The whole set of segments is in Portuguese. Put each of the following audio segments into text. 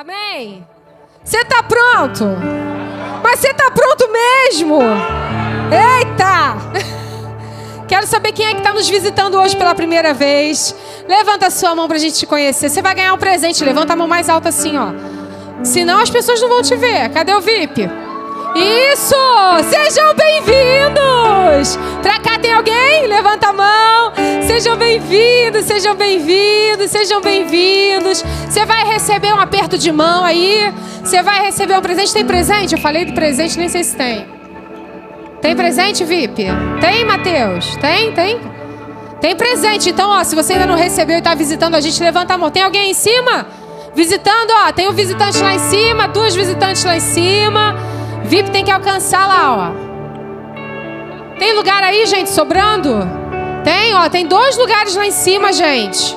Amém? Você tá pronto? Mas você tá pronto mesmo? Eita! Quero saber quem é que está nos visitando hoje pela primeira vez. Levanta a sua mão para a gente te conhecer. Você vai ganhar um presente. Levanta a mão mais alta assim, ó. Senão as pessoas não vão te ver. Cadê o VIP? Isso! Sejam bem-vindos! Pra cá tem alguém? Levanta a mão. Sejam bem-vindos, sejam bem-vindos, sejam bem-vindos. Você vai receber um aperto de mão aí. Você vai receber um presente. Tem presente? Eu falei do presente, nem sei se tem. Tem presente, VIP? Tem, Matheus? Tem, tem? Tem presente. Então, ó, se você ainda não recebeu e está visitando a gente, levanta a mão. Tem alguém em cima? Visitando, ó. Tem um visitante lá em cima, duas visitantes lá em cima. VIP tem que alcançar lá, ó. Tem lugar aí, gente, sobrando? Tem, ó. Tem dois lugares lá em cima, gente.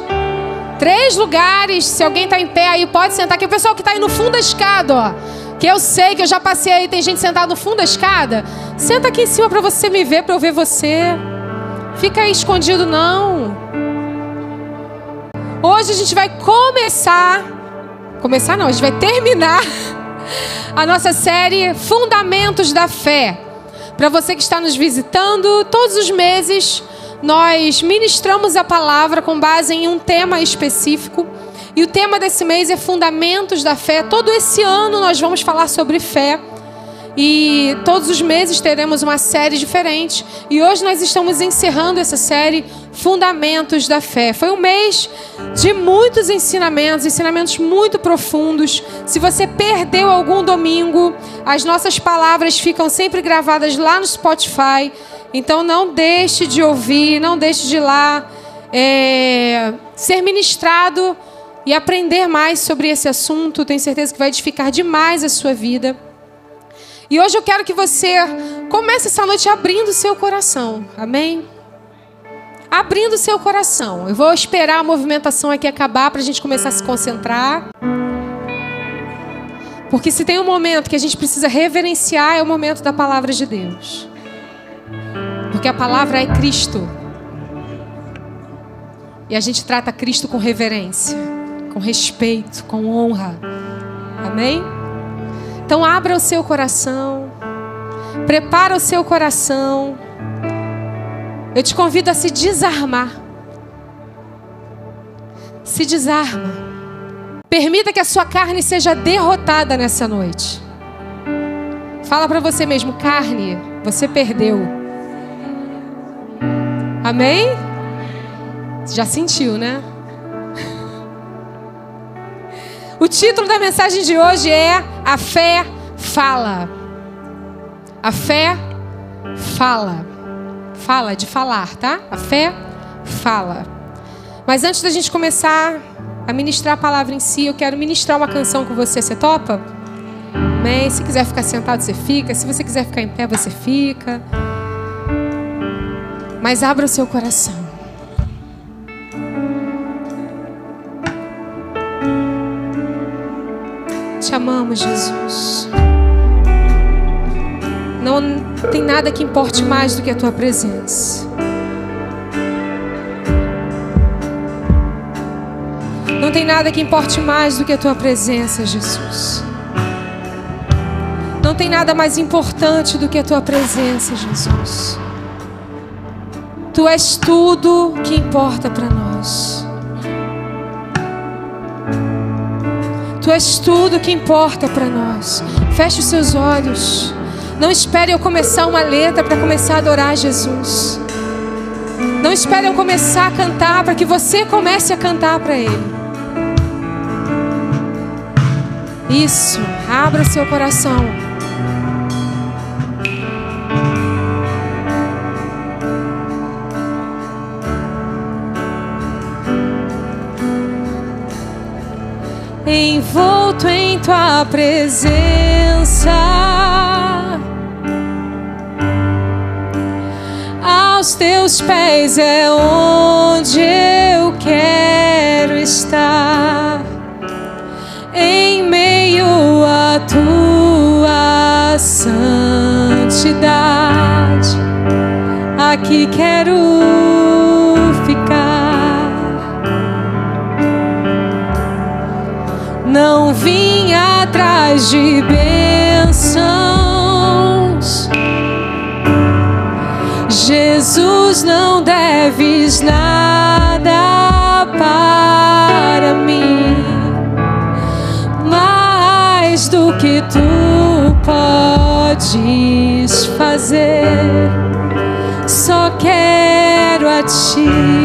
Três lugares. Se alguém está em pé aí, pode sentar. Que o pessoal que está aí no fundo da escada, ó. Que eu sei que eu já passei aí, tem gente sentada no fundo da escada. Senta aqui em cima para você me ver, para eu ver você. Fica aí escondido, não. Hoje a gente vai começar. Começar não, a gente vai terminar a nossa série Fundamentos da Fé. Para você que está nos visitando, todos os meses nós ministramos a palavra com base em um tema específico. E o tema desse mês é Fundamentos da Fé. Todo esse ano nós vamos falar sobre fé. E todos os meses teremos uma série diferente. E hoje nós estamos encerrando essa série Fundamentos da Fé. Foi um mês de muitos ensinamentos, ensinamentos muito profundos. Se você perdeu algum domingo, as nossas palavras ficam sempre gravadas lá no Spotify. Então não deixe de ouvir, não deixe de ir lá é, ser ministrado e aprender mais sobre esse assunto. Tenho certeza que vai edificar demais a sua vida. E hoje eu quero que você comece essa noite abrindo o seu coração. Amém? Abrindo o seu coração. Eu vou esperar a movimentação aqui acabar para a gente começar a se concentrar. Porque se tem um momento que a gente precisa reverenciar, é o momento da palavra de Deus. Porque a palavra é Cristo. E a gente trata Cristo com reverência, com respeito, com honra. Amém? Então abra o seu coração, prepara o seu coração. Eu te convido a se desarmar. Se desarma. Permita que a sua carne seja derrotada nessa noite. Fala para você mesmo, carne, você perdeu. Amém? Já sentiu, né? O título da mensagem de hoje é A Fé Fala. A fé fala. Fala de falar, tá? A fé fala. Mas antes da gente começar a ministrar a palavra em si, eu quero ministrar uma canção com você. Você topa? Amém? Se quiser ficar sentado, você fica. Se você quiser ficar em pé, você fica. Mas abra o seu coração. Amamos, Jesus. Não tem nada que importe mais do que a tua presença. Não tem nada que importe mais do que a tua presença, Jesus. Não tem nada mais importante do que a tua presença, Jesus. Tu és tudo que importa para nós. És tudo que importa para nós. Feche os seus olhos. Não espere eu começar uma letra para começar a adorar Jesus. Não espere eu começar a cantar para que você comece a cantar para Ele. Isso, abra seu coração. Envolto em tua presença. Aos teus pés é onde eu quero estar, em meio a tua santidade. Aqui quero de bênçãos. Jesus, não deves nada para mim, mais do que tu podes fazer. Só quero a ti.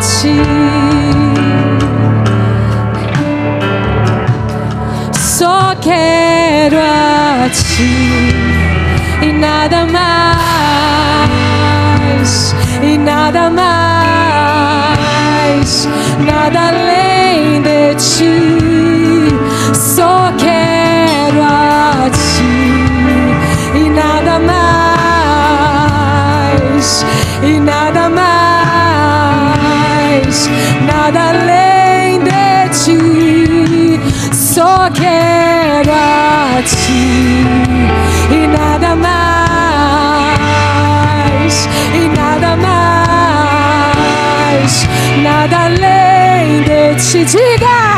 Ti. só quero a ti e nada mais, e nada mais, nada além de ti. Só Quero a ti e nada mais, e nada mais, nada além de ti. Diga!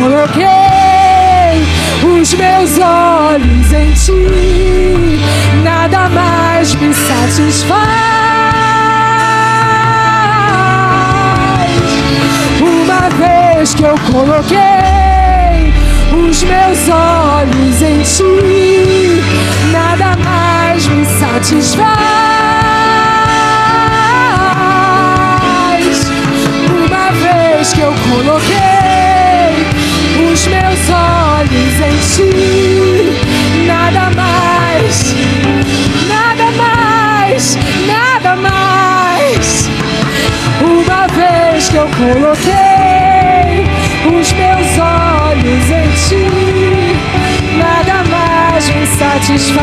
Coloquei os meus olhos em ti, nada mais me satisfaz. Uma vez que eu coloquei os meus olhos em ti, nada mais me satisfaz. Em ti, nada mais, nada mais, nada mais. Uma vez que eu coloquei os meus olhos em ti, nada mais me satisfaz.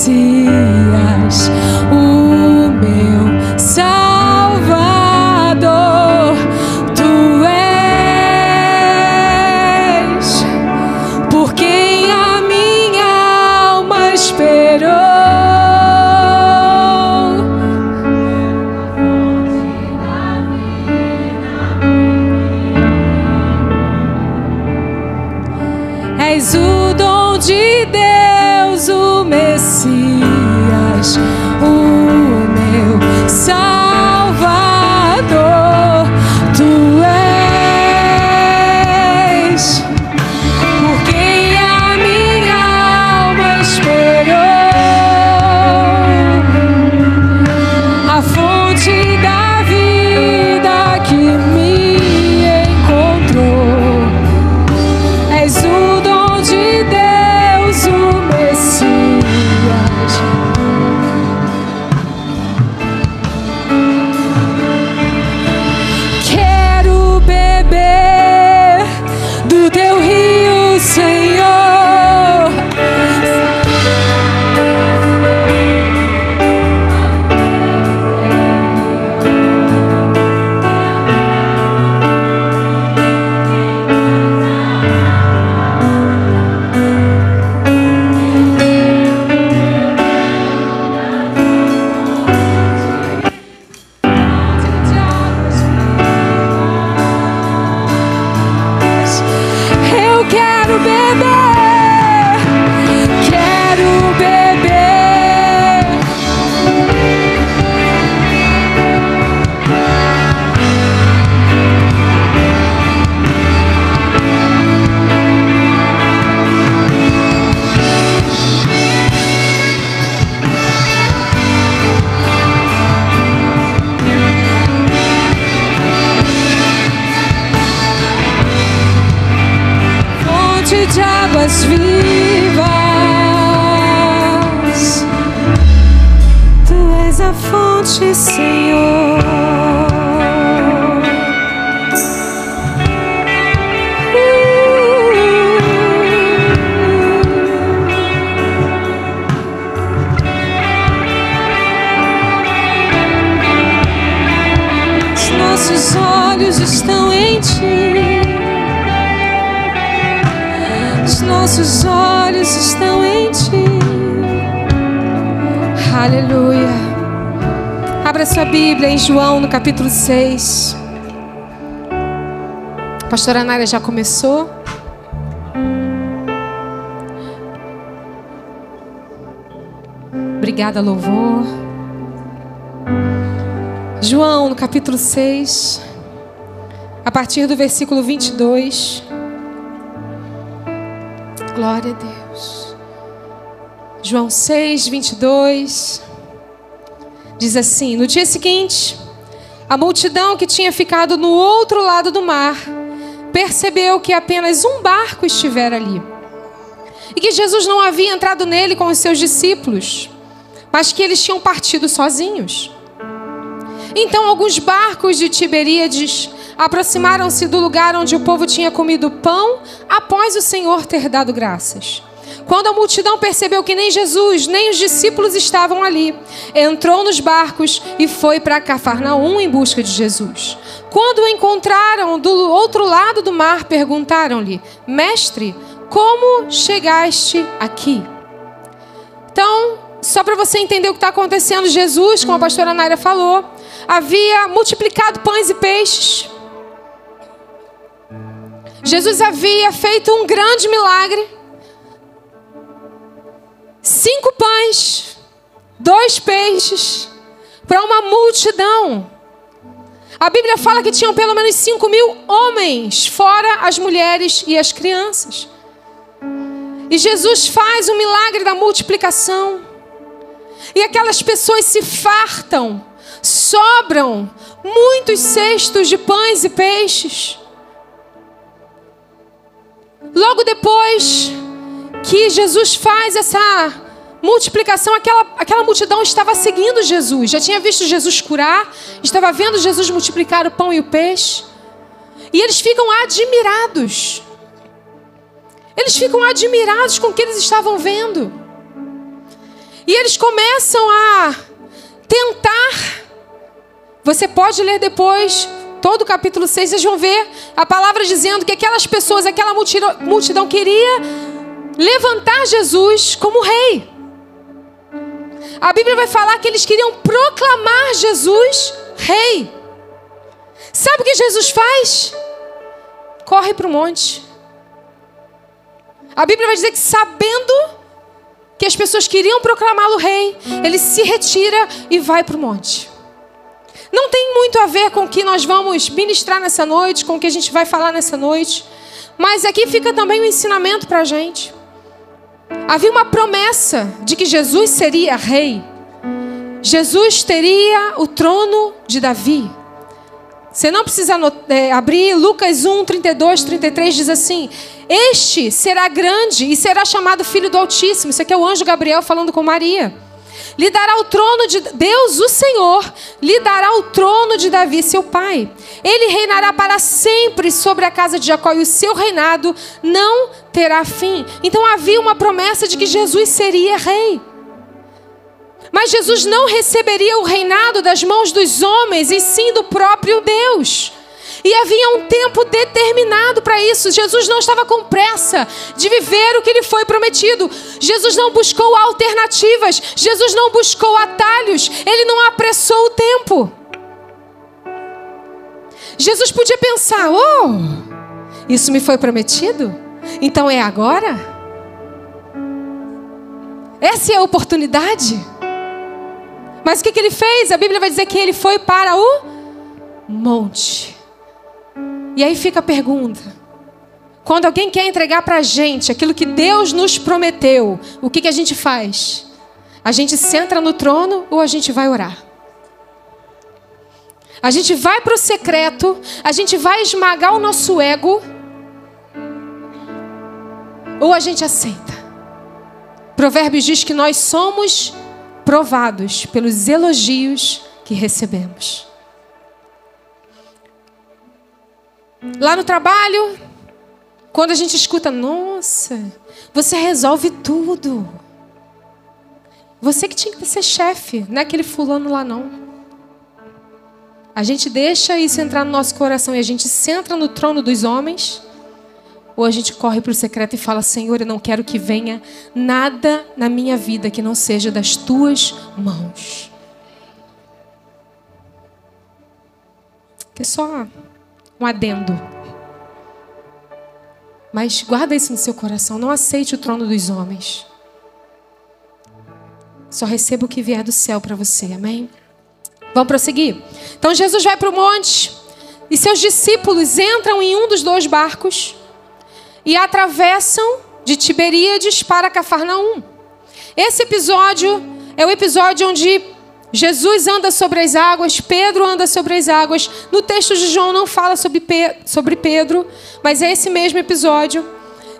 see. Nossos olhos estão em ti. Aleluia. Abra sua Bíblia em João no capítulo 6. A pastora Nária já começou. Obrigada, louvor. João, no capítulo 6, a partir do versículo 22. Glória a Deus. João 6, 22. Diz assim: No dia seguinte, a multidão que tinha ficado no outro lado do mar percebeu que apenas um barco estivera ali e que Jesus não havia entrado nele com os seus discípulos, mas que eles tinham partido sozinhos. Então alguns barcos de Tiberíades aproximaram-se do lugar onde o povo tinha comido pão após o Senhor ter dado graças. Quando a multidão percebeu que nem Jesus, nem os discípulos estavam ali, entrou nos barcos e foi para Cafarnaum em busca de Jesus. Quando o encontraram do outro lado do mar, perguntaram-lhe: Mestre, como chegaste aqui? Então, só para você entender o que está acontecendo, Jesus, como a pastora Naira falou, havia multiplicado pães e peixes. Jesus havia feito um grande milagre. Cinco pães, dois peixes, para uma multidão. A Bíblia fala que tinham pelo menos cinco mil homens, fora as mulheres e as crianças. E Jesus faz o milagre da multiplicação. E aquelas pessoas se fartam, sobram muitos cestos de pães e peixes. Logo depois que Jesus faz essa multiplicação, aquela, aquela multidão estava seguindo Jesus, já tinha visto Jesus curar, estava vendo Jesus multiplicar o pão e o peixe, e eles ficam admirados. Eles ficam admirados com o que eles estavam vendo. E eles começam a tentar. Você pode ler depois todo o capítulo 6, vocês vão ver a palavra dizendo que aquelas pessoas, aquela multidão, multidão queria levantar Jesus como rei. A Bíblia vai falar que eles queriam proclamar Jesus rei. Sabe o que Jesus faz? Corre para o monte. A Bíblia vai dizer que sabendo que as pessoas queriam proclamá-lo rei, ele se retira e vai para o monte. Não tem muito a ver com o que nós vamos ministrar nessa noite, com o que a gente vai falar nessa noite, mas aqui fica também um ensinamento para a gente. Havia uma promessa de que Jesus seria rei. Jesus teria o trono de Davi. Você não precisa é, abrir Lucas 1, 32, 33 diz assim: Este será grande e será chamado Filho do Altíssimo. Isso aqui é o anjo Gabriel falando com Maria. Lhe dará o trono de Deus, o Senhor, lhe dará o trono de Davi, seu pai. Ele reinará para sempre sobre a casa de Jacó e o seu reinado não terá fim. Então havia uma promessa de que Jesus seria rei. Mas Jesus não receberia o reinado das mãos dos homens, e sim do próprio Deus. E havia um tempo determinado para isso. Jesus não estava com pressa de viver o que lhe foi prometido. Jesus não buscou alternativas. Jesus não buscou atalhos. Ele não apressou o tempo. Jesus podia pensar: oh, isso me foi prometido? Então é agora? Essa é a oportunidade? Mas o que, que ele fez? A Bíblia vai dizer que ele foi para o monte. E aí fica a pergunta: quando alguém quer entregar para a gente aquilo que Deus nos prometeu, o que, que a gente faz? A gente senta no trono ou a gente vai orar? A gente vai para o secreto, a gente vai esmagar o nosso ego, ou a gente aceita? Provérbios diz que nós somos provados pelos elogios que recebemos. Lá no trabalho, quando a gente escuta, nossa, você resolve tudo. Você que tinha que ser chefe, não é aquele fulano lá não. A gente deixa isso entrar no nosso coração e a gente senta no trono dos homens, ou a gente corre para o secreto e fala: Senhor, eu não quero que venha nada na minha vida que não seja das tuas mãos. Que só um adendo. Mas guarda isso no seu coração. Não aceite o trono dos homens. Só receba o que vier do céu para você. Amém? Vamos prosseguir. Então Jesus vai para o monte e seus discípulos entram em um dos dois barcos e atravessam de Tiberíades para Cafarnaum. Esse episódio é o episódio onde Jesus anda sobre as águas, Pedro anda sobre as águas. No texto de João não fala sobre, sobre Pedro, mas é esse mesmo episódio.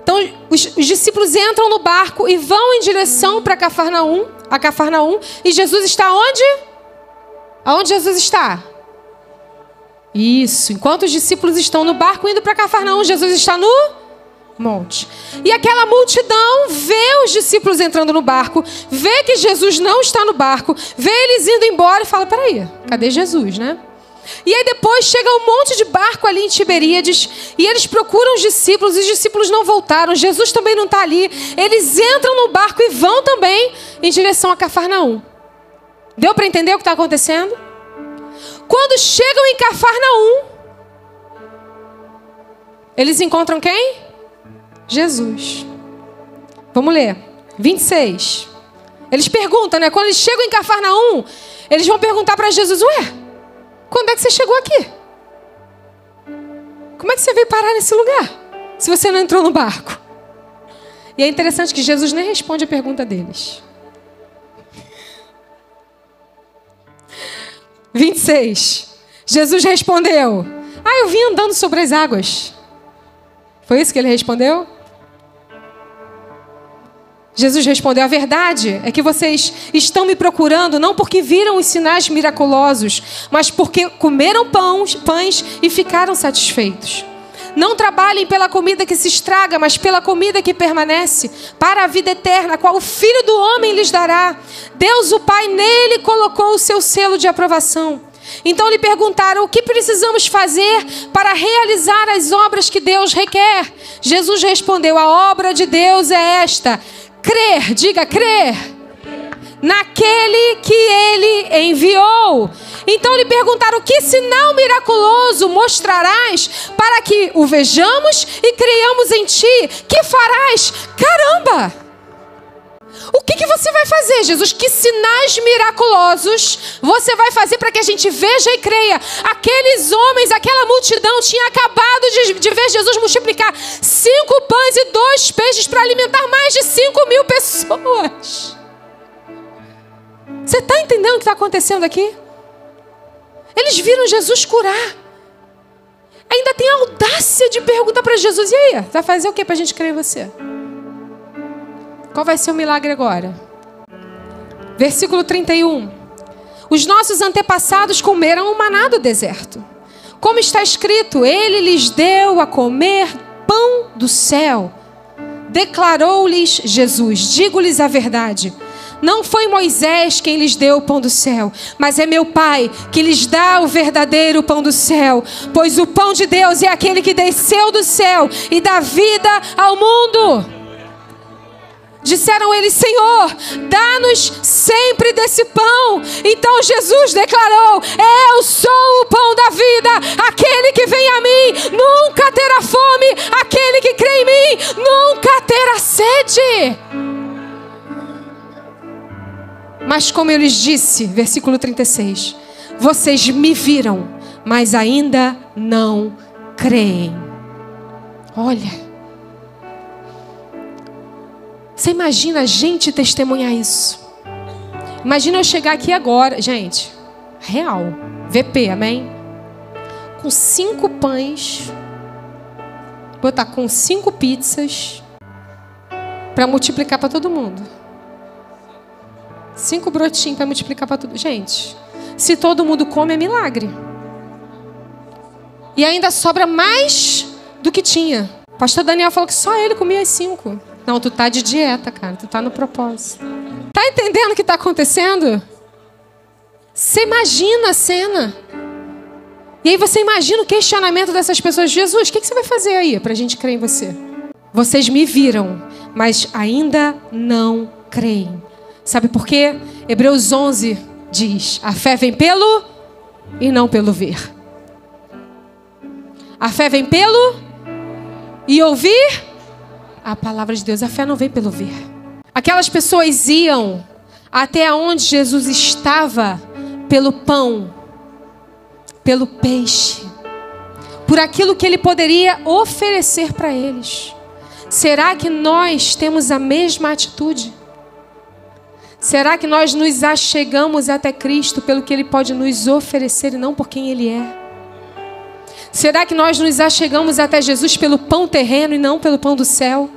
Então, os, os discípulos entram no barco e vão em direção para Cafarnaum, a Cafarnaum, e Jesus está onde? Aonde Jesus está? Isso. Enquanto os discípulos estão no barco indo para Cafarnaum, Jesus está no monte. E aquela multidão vê os discípulos entrando no barco, vê que Jesus não está no barco, vê eles indo embora e fala: peraí, cadê Jesus, né? E aí depois chega um monte de barco ali em Tiberíades e eles procuram os discípulos, e os discípulos não voltaram, Jesus também não está ali. Eles entram no barco e vão também em direção a Cafarnaum. Deu para entender o que está acontecendo? Quando chegam em Cafarnaum, eles encontram quem? Jesus. Vamos ler. 26. Eles perguntam, né? Quando eles chegam em Cafarnaum, eles vão perguntar para Jesus: Ué, quando é que você chegou aqui? Como é que você veio parar nesse lugar? Se você não entrou no barco. E é interessante que Jesus nem responde a pergunta deles. 26. Jesus respondeu: Ah, eu vim andando sobre as águas. Foi isso que ele respondeu? Jesus respondeu: A verdade é que vocês estão me procurando não porque viram os sinais miraculosos, mas porque comeram pães, pães e ficaram satisfeitos. Não trabalhem pela comida que se estraga, mas pela comida que permanece, para a vida eterna, a qual o Filho do Homem lhes dará. Deus, o Pai, nele colocou o seu selo de aprovação. Então lhe perguntaram: o que precisamos fazer para realizar as obras que Deus requer? Jesus respondeu: a obra de Deus é esta Crer, diga crer. Naquele que ele enviou. Então lhe perguntaram: Que sinal miraculoso mostrarás para que o vejamos e creiamos em ti? Que farás? Caramba! O que, que você vai fazer, Jesus? Que sinais miraculosos você vai fazer para que a gente veja e creia? Aqueles homens, aquela multidão tinha acabado de, de ver Jesus multiplicar cinco pães e dois peixes para alimentar mais de cinco mil pessoas. Você está entendendo o que está acontecendo aqui? Eles viram Jesus curar. Ainda tem a audácia de perguntar para Jesus: e aí, vai fazer o que para a gente crer em você? Qual vai ser o milagre agora? Versículo 31. Os nossos antepassados comeram o maná do deserto. Como está escrito, ele lhes deu a comer pão do céu. Declarou-lhes Jesus: Digo-lhes a verdade. Não foi Moisés quem lhes deu o pão do céu, mas é meu Pai que lhes dá o verdadeiro pão do céu. Pois o pão de Deus é aquele que desceu do céu e dá vida ao mundo. Disseram eles: Senhor, dá-nos sempre desse pão. Então Jesus declarou: Eu sou o pão da vida. Aquele que vem a mim nunca terá fome. Aquele que crê em mim nunca terá sede. Mas como eu lhes disse, versículo 36, vocês me viram, mas ainda não creem. Olha. Você imagina a gente testemunhar isso? Imagina eu chegar aqui agora, gente, real, VP, amém? Com cinco pães, botar com cinco pizzas, para multiplicar para todo mundo. Cinco brotinhos para multiplicar para todo Gente, Se todo mundo come, é milagre. E ainda sobra mais do que tinha. Pastor Daniel falou que só ele comia as cinco. Não, tu tá de dieta, cara. Tu tá no propósito. Tá entendendo o que tá acontecendo? Você imagina a cena. E aí você imagina o questionamento dessas pessoas. Jesus, o que, que você vai fazer aí para a gente crer em você? Vocês me viram, mas ainda não creem. Sabe por quê? Hebreus 11 diz: a fé vem pelo e não pelo ver. A fé vem pelo e ouvir a palavra de Deus. A fé não vem pelo ver. Aquelas pessoas iam até onde Jesus estava pelo pão, pelo peixe, por aquilo que ele poderia oferecer para eles. Será que nós temos a mesma atitude? Será que nós nos achegamos até Cristo pelo que Ele pode nos oferecer e não por quem Ele é? Será que nós nos achegamos até Jesus pelo pão terreno e não pelo pão do céu?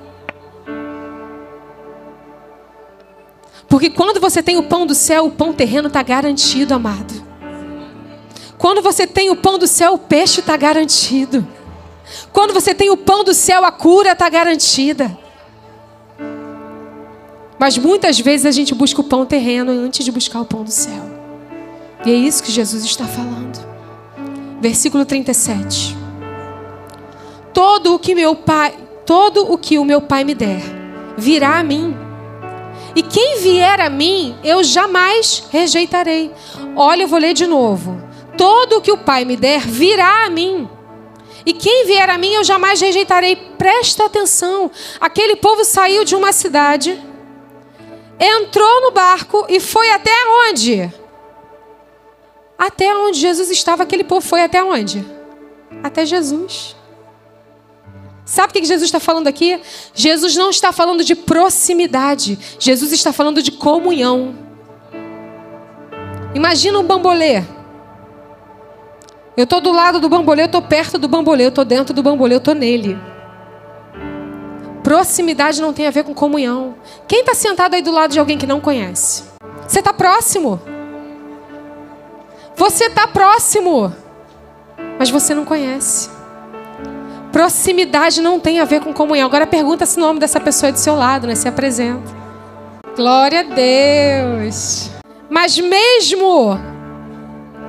Porque quando você tem o pão do céu, o pão terreno está garantido, amado. Quando você tem o pão do céu, o peixe está garantido. Quando você tem o pão do céu, a cura está garantida. Mas muitas vezes a gente busca o pão terreno antes de buscar o pão do céu. E é isso que Jesus está falando. Versículo 37. Todo o que meu pai, todo o que o meu pai me der, virá a mim. E quem vier a mim, eu jamais rejeitarei. Olha, eu vou ler de novo. Todo o que o Pai me der virá a mim. E quem vier a mim, eu jamais rejeitarei. Presta atenção. Aquele povo saiu de uma cidade entrou no barco e foi até onde? Até onde Jesus estava, aquele povo foi até onde? Até Jesus. Sabe o que Jesus está falando aqui? Jesus não está falando de proximidade, Jesus está falando de comunhão. Imagina um bambolê. Eu estou do lado do bambolê, eu estou perto do bambolê, eu estou dentro do bambolê, eu estou nele. Proximidade não tem a ver com comunhão. Quem está sentado aí do lado de alguém que não conhece? Você está próximo. Você está próximo. Mas você não conhece. Proximidade não tem a ver com comunhão. Agora pergunta se o nome dessa pessoa é do seu lado, né? Se apresenta. Glória a Deus. Mas mesmo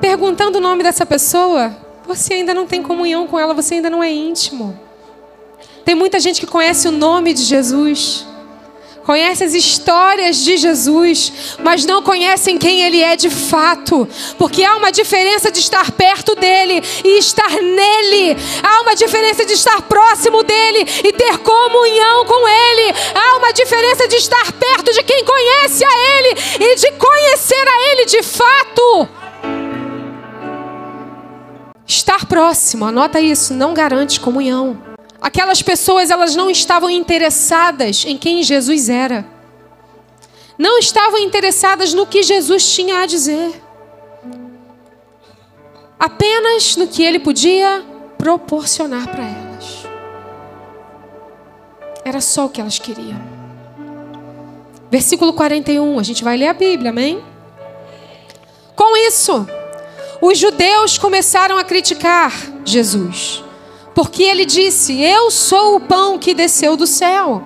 perguntando o nome dessa pessoa, você ainda não tem comunhão com ela, você ainda não é íntimo. Tem muita gente que conhece o nome de Jesus, conhece as histórias de Jesus, mas não conhecem quem Ele é de fato, porque há uma diferença de estar perto dele e estar nele, há uma diferença de estar próximo dele e ter comunhão com Ele, há uma diferença de estar perto de quem conhece a Ele e de conhecer a Ele de fato. Estar próximo, anota isso, não garante comunhão. Aquelas pessoas, elas não estavam interessadas em quem Jesus era. Não estavam interessadas no que Jesus tinha a dizer. Apenas no que ele podia proporcionar para elas. Era só o que elas queriam. Versículo 41, a gente vai ler a Bíblia, amém? Com isso, os judeus começaram a criticar Jesus. Porque ele disse: Eu sou o pão que desceu do céu.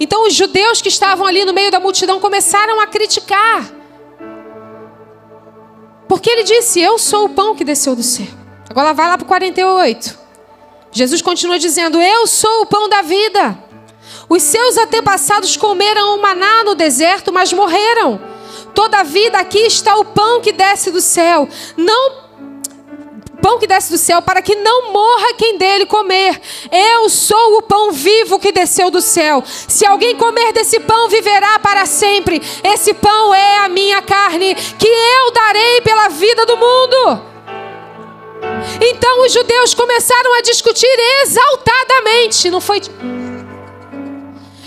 Então os judeus que estavam ali no meio da multidão começaram a criticar. Porque ele disse: Eu sou o pão que desceu do céu. Agora vai lá para o 48. Jesus continua dizendo: Eu sou o pão da vida. Os seus antepassados comeram o maná no deserto, mas morreram. Toda vida aqui está o pão que desce do céu. Não pão que desce do céu, para que não morra quem dele comer. Eu sou o pão vivo que desceu do céu. Se alguém comer desse pão, viverá para sempre. Esse pão é a minha carne, que eu darei pela vida do mundo. Então os judeus começaram a discutir exaltadamente, não foi?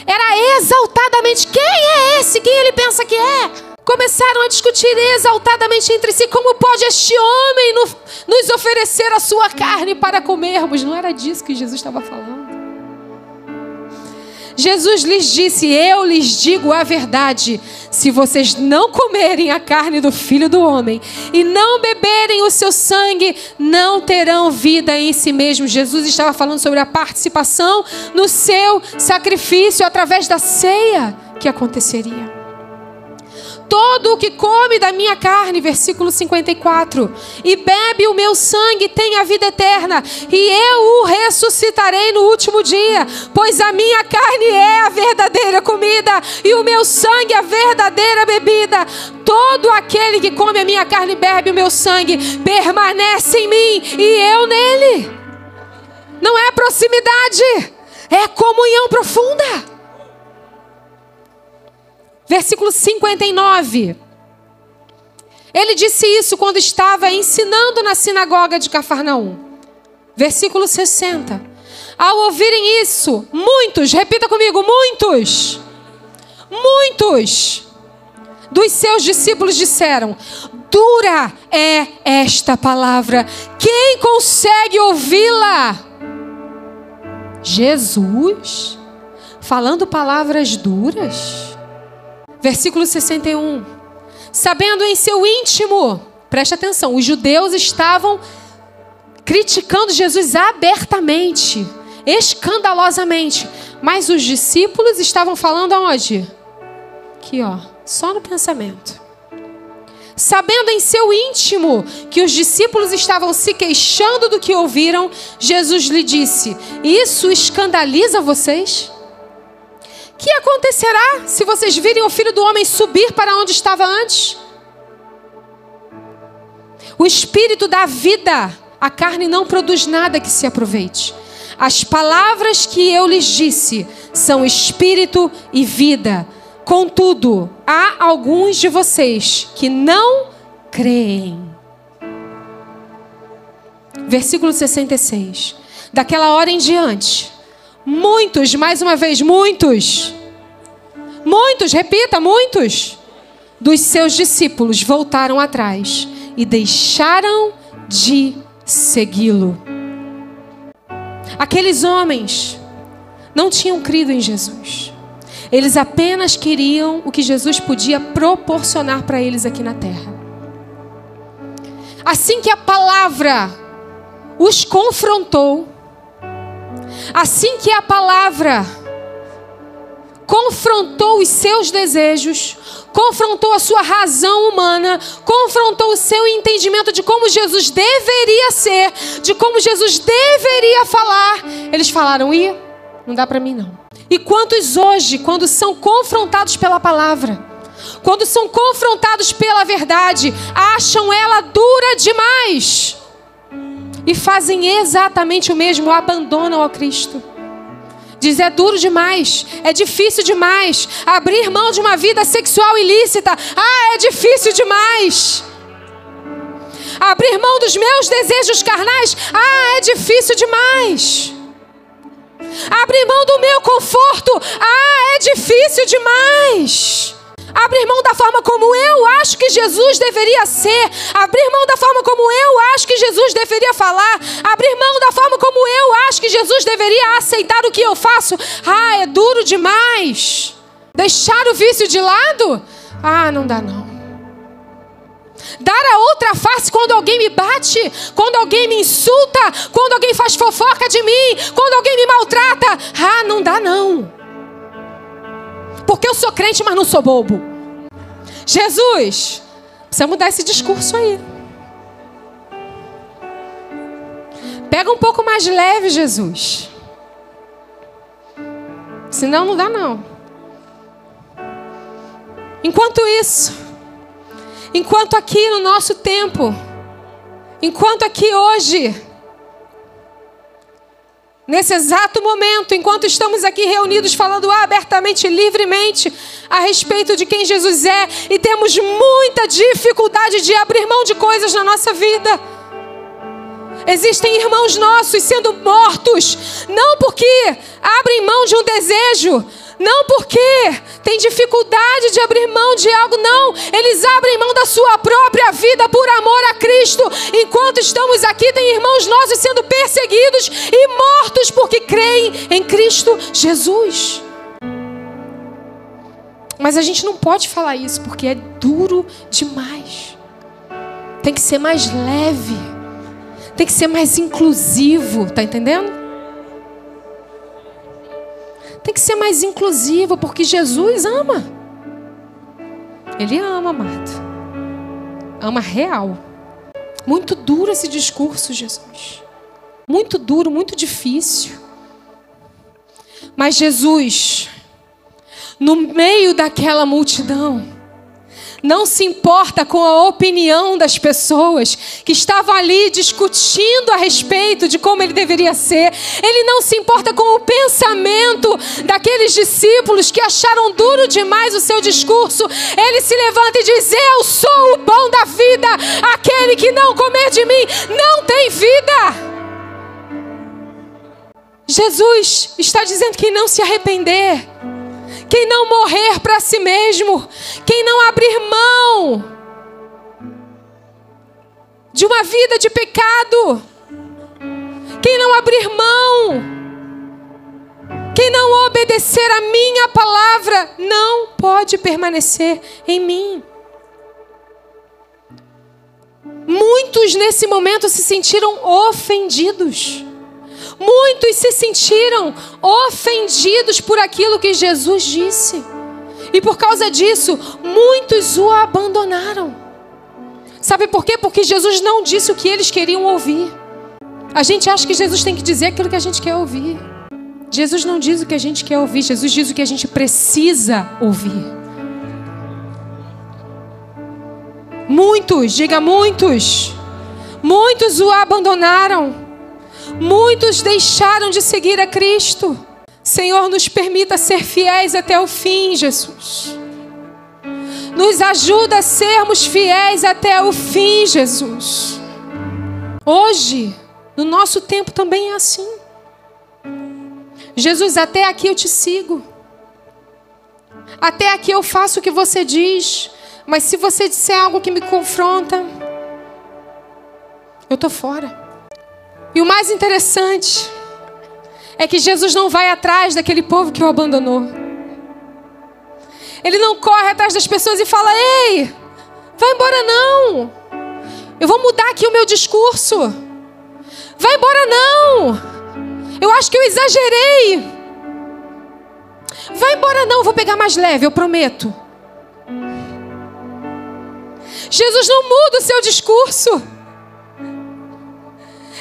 Era exaltadamente. Quem é esse? Quem ele pensa que é? Começaram a discutir exaltadamente entre si como pode este homem no, nos oferecer a sua carne para comermos. Não era disso que Jesus estava falando. Jesus lhes disse: Eu lhes digo a verdade. Se vocês não comerem a carne do filho do homem e não beberem o seu sangue, não terão vida em si mesmos. Jesus estava falando sobre a participação no seu sacrifício através da ceia que aconteceria. Todo o que come da minha carne, versículo 54, e bebe o meu sangue tem a vida eterna, e eu o ressuscitarei no último dia, pois a minha carne é a verdadeira comida, e o meu sangue a verdadeira bebida. Todo aquele que come a minha carne e bebe o meu sangue permanece em mim e eu nele. Não é proximidade, é comunhão profunda. Versículo 59. Ele disse isso quando estava ensinando na sinagoga de Cafarnaum. Versículo 60. Ao ouvirem isso, muitos, repita comigo, muitos, muitos dos seus discípulos disseram: Dura é esta palavra, quem consegue ouvi-la? Jesus falando palavras duras? Versículo 61. Sabendo em seu íntimo, preste atenção, os judeus estavam criticando Jesus abertamente, escandalosamente, mas os discípulos estavam falando aonde? Aqui, ó, só no pensamento. Sabendo em seu íntimo que os discípulos estavam se queixando do que ouviram, Jesus lhe disse: Isso escandaliza vocês? Que acontecerá se vocês virem o filho do homem subir para onde estava antes? O espírito dá vida, a carne não produz nada que se aproveite. As palavras que eu lhes disse são espírito e vida. Contudo, há alguns de vocês que não creem. Versículo 66. Daquela hora em diante, Muitos, mais uma vez, muitos, muitos, repita, muitos dos seus discípulos voltaram atrás e deixaram de segui-lo. Aqueles homens não tinham crido em Jesus. Eles apenas queriam o que Jesus podia proporcionar para eles aqui na terra. Assim que a palavra os confrontou, Assim que a palavra confrontou os seus desejos, confrontou a sua razão humana, confrontou o seu entendimento de como Jesus deveria ser, de como Jesus deveria falar, eles falaram: "E não dá para mim não". E quantos hoje, quando são confrontados pela palavra, quando são confrontados pela verdade, acham ela dura demais? E fazem exatamente o mesmo, abandonam ao Cristo. Diz: é duro demais, é difícil demais. Abrir mão de uma vida sexual ilícita, ah, é difícil demais. Abrir mão dos meus desejos carnais, ah, é difícil demais. Abrir mão do meu conforto, ah, é difícil demais abrir mão da forma como eu acho que Jesus deveria ser, abrir mão da forma como eu acho que Jesus deveria falar, abrir mão da forma como eu acho que Jesus deveria aceitar o que eu faço. Ah, é duro demais. Deixar o vício de lado? Ah, não dá não. Dar a outra face quando alguém me bate, quando alguém me insulta, quando alguém faz fofoca de mim, quando alguém me maltrata. Ah, não dá não. Porque eu sou crente, mas não sou bobo. Jesus, precisa mudar esse discurso aí. Pega um pouco mais leve, Jesus. Senão não dá não. Enquanto isso, enquanto aqui no nosso tempo, enquanto aqui hoje, Nesse exato momento, enquanto estamos aqui reunidos falando abertamente, livremente a respeito de quem Jesus é e temos muita dificuldade de abrir mão de coisas na nossa vida. Existem irmãos nossos sendo mortos, não porque abrem mão de um desejo, não porque tem dificuldade de abrir mão de algo, não. Eles abrem mão da sua própria vida por amor a Cristo. Enquanto estamos aqui, tem irmãos nossos sendo perseguidos e mortos porque creem em Cristo Jesus. Mas a gente não pode falar isso porque é duro demais. Tem que ser mais leve. Tem que ser mais inclusivo, tá entendendo? Tem que ser mais inclusivo porque Jesus ama. Ele ama, amado. Ama real. Muito duro esse discurso, Jesus. Muito duro, muito difícil. Mas Jesus no meio daquela multidão. Não se importa com a opinião das pessoas que estavam ali discutindo a respeito de como ele deveria ser. Ele não se importa com o pensamento daqueles discípulos que acharam duro demais o seu discurso. Ele se levanta e diz: Eu sou o pão da vida. Aquele que não comer de mim não tem vida. Jesus está dizendo que não se arrepender quem não morrer para si mesmo, quem não abrir mão de uma vida de pecado, quem não abrir mão, quem não obedecer a minha palavra, não pode permanecer em mim. Muitos nesse momento se sentiram ofendidos. Muitos se sentiram ofendidos por aquilo que Jesus disse. E por causa disso, muitos o abandonaram. Sabe por quê? Porque Jesus não disse o que eles queriam ouvir. A gente acha que Jesus tem que dizer aquilo que a gente quer ouvir. Jesus não diz o que a gente quer ouvir, Jesus diz o que a gente precisa ouvir. Muitos, diga muitos, muitos o abandonaram. Muitos deixaram de seguir a Cristo. Senhor, nos permita ser fiéis até o fim, Jesus. Nos ajuda a sermos fiéis até o fim, Jesus. Hoje, no nosso tempo também é assim. Jesus, até aqui eu te sigo. Até aqui eu faço o que você diz. Mas se você disser algo que me confronta, eu estou fora. E o mais interessante é que Jesus não vai atrás daquele povo que o abandonou. Ele não corre atrás das pessoas e fala: Ei, vai embora não. Eu vou mudar aqui o meu discurso. Vai embora não. Eu acho que eu exagerei. Vai embora não, vou pegar mais leve, eu prometo. Jesus não muda o seu discurso.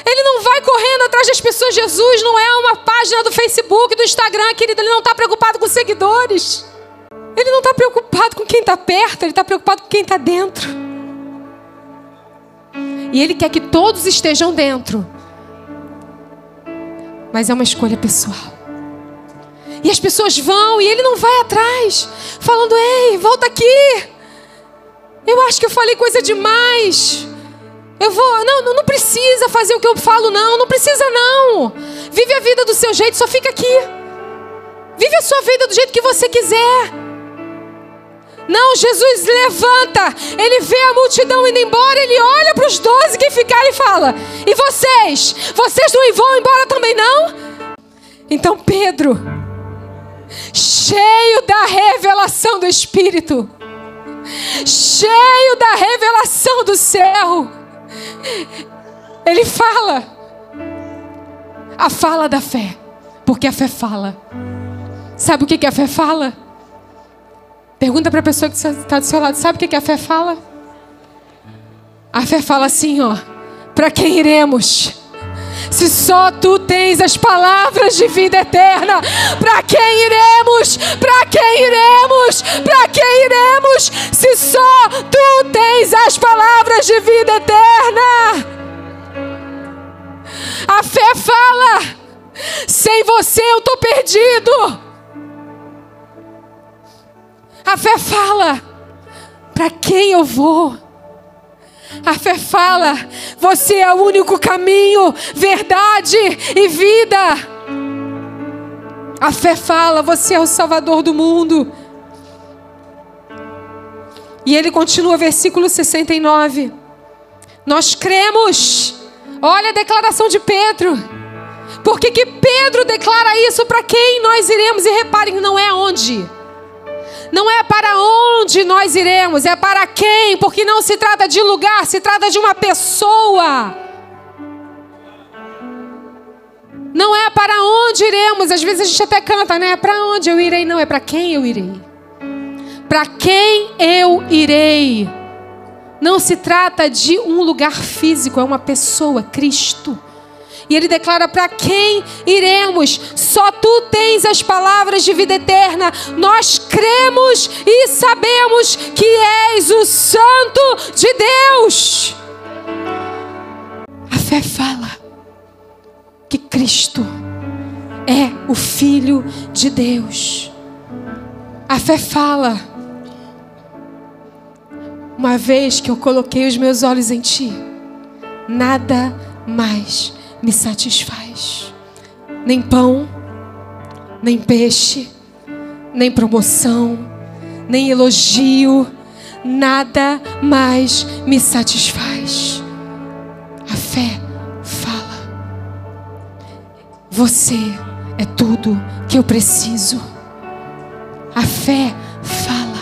Ele não vai correndo atrás das pessoas. Jesus não é uma página do Facebook, do Instagram, querido. Ele não está preocupado com seguidores. Ele não está preocupado com quem está perto. Ele está preocupado com quem está dentro. E Ele quer que todos estejam dentro. Mas é uma escolha pessoal. E as pessoas vão e ele não vai atrás, falando: Ei, volta aqui. Eu acho que eu falei coisa demais. Eu vou, não, não precisa fazer o que eu falo, não, não precisa não. Vive a vida do seu jeito, só fica aqui. Vive a sua vida do jeito que você quiser. Não, Jesus levanta, ele vê a multidão indo embora, ele olha para os doze que ficaram e fala: E vocês? Vocês não vão embora também não? Então Pedro, cheio da revelação do Espírito, cheio da revelação do céu, ele fala. A fala da fé. Porque a fé fala. Sabe o que, que a fé fala? Pergunta para a pessoa que está do seu lado: sabe o que, que a fé fala? A fé fala assim, ó. Para quem iremos? Se só tu tens as palavras de vida eterna, para quem iremos? Para quem iremos? Para quem iremos? Se só tu tens as palavras de vida eterna. A fé fala: sem você eu estou perdido. A fé fala: para quem eu vou? A fé fala: você é o único caminho, verdade e vida. A fé fala: você é o Salvador do mundo. E ele continua, versículo 69. Nós cremos. Olha a declaração de Pedro. Por que, Pedro declara isso para quem nós iremos? E reparem, não é onde. Não é para onde nós iremos, é para quem, porque não se trata de lugar, se trata de uma pessoa. Não é para onde iremos, às vezes a gente até canta, né? Para onde eu irei? Não, é para quem eu irei. Para quem eu irei. Não se trata de um lugar físico, é uma pessoa, Cristo. E ele declara: Para quem iremos? Só tu tens as palavras de vida eterna. Nós cremos e sabemos que és o Santo de Deus. A fé fala que Cristo é o Filho de Deus. A fé fala. Uma vez que eu coloquei os meus olhos em Ti, nada mais me satisfaz. Nem pão, nem peixe, nem promoção, nem elogio, nada mais me satisfaz. A fé fala. Você é tudo que eu preciso. A fé fala.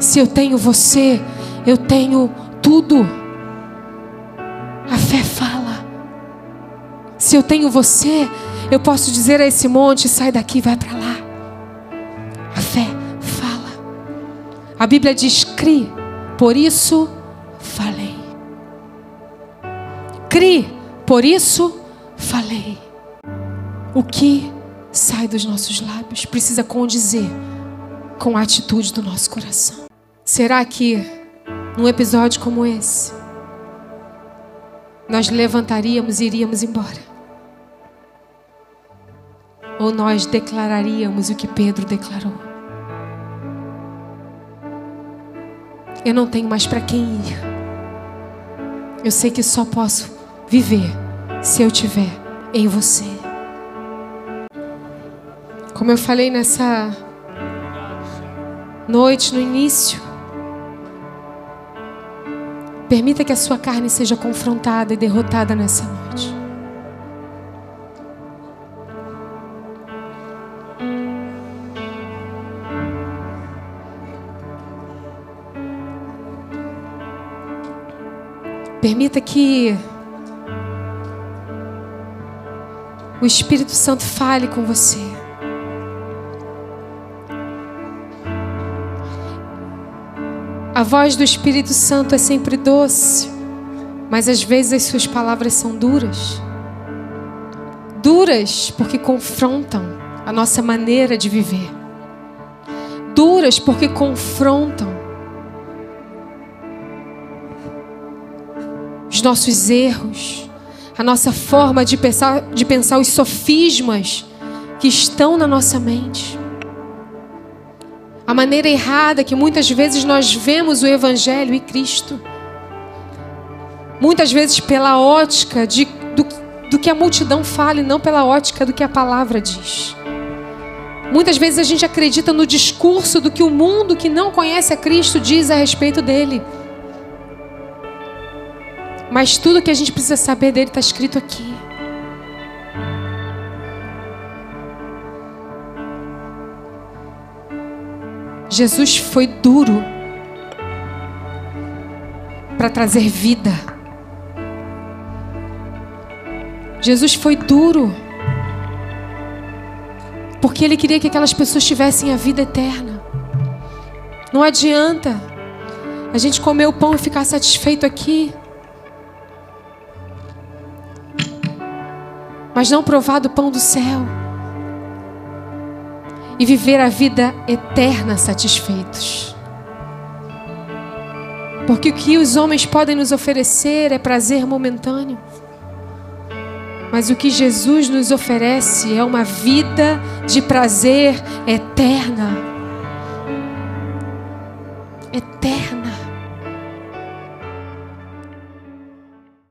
Se eu tenho você, eu tenho tudo. A fé fala. Se eu tenho você, eu posso dizer a esse monte: sai daqui, vai para lá. A fé fala. A Bíblia diz: crie, por isso falei. Crie, por isso falei. O que sai dos nossos lábios precisa condizer com a atitude do nosso coração. Será que num episódio como esse, nós levantaríamos e iríamos embora? Ou nós declararíamos o que Pedro declarou? Eu não tenho mais para quem ir. Eu sei que só posso viver se eu tiver em você. Como eu falei nessa noite, no início, permita que a sua carne seja confrontada e derrotada nessa noite. Permita que o Espírito Santo fale com você. A voz do Espírito Santo é sempre doce, mas às vezes as suas palavras são duras. Duras porque confrontam a nossa maneira de viver. Duras porque confrontam nossos erros, a nossa forma de pensar, de pensar os sofismas que estão na nossa mente. A maneira errada que muitas vezes nós vemos o Evangelho e Cristo. Muitas vezes pela ótica de, do, do que a multidão fala e não pela ótica do que a palavra diz. Muitas vezes a gente acredita no discurso do que o mundo que não conhece a Cristo diz a respeito dele. Mas tudo que a gente precisa saber dele está escrito aqui. Jesus foi duro para trazer vida. Jesus foi duro porque ele queria que aquelas pessoas tivessem a vida eterna. Não adianta a gente comer o pão e ficar satisfeito aqui. Mas não provar do pão do céu e viver a vida eterna satisfeitos. Porque o que os homens podem nos oferecer é prazer momentâneo. Mas o que Jesus nos oferece é uma vida de prazer eterna. Eterna.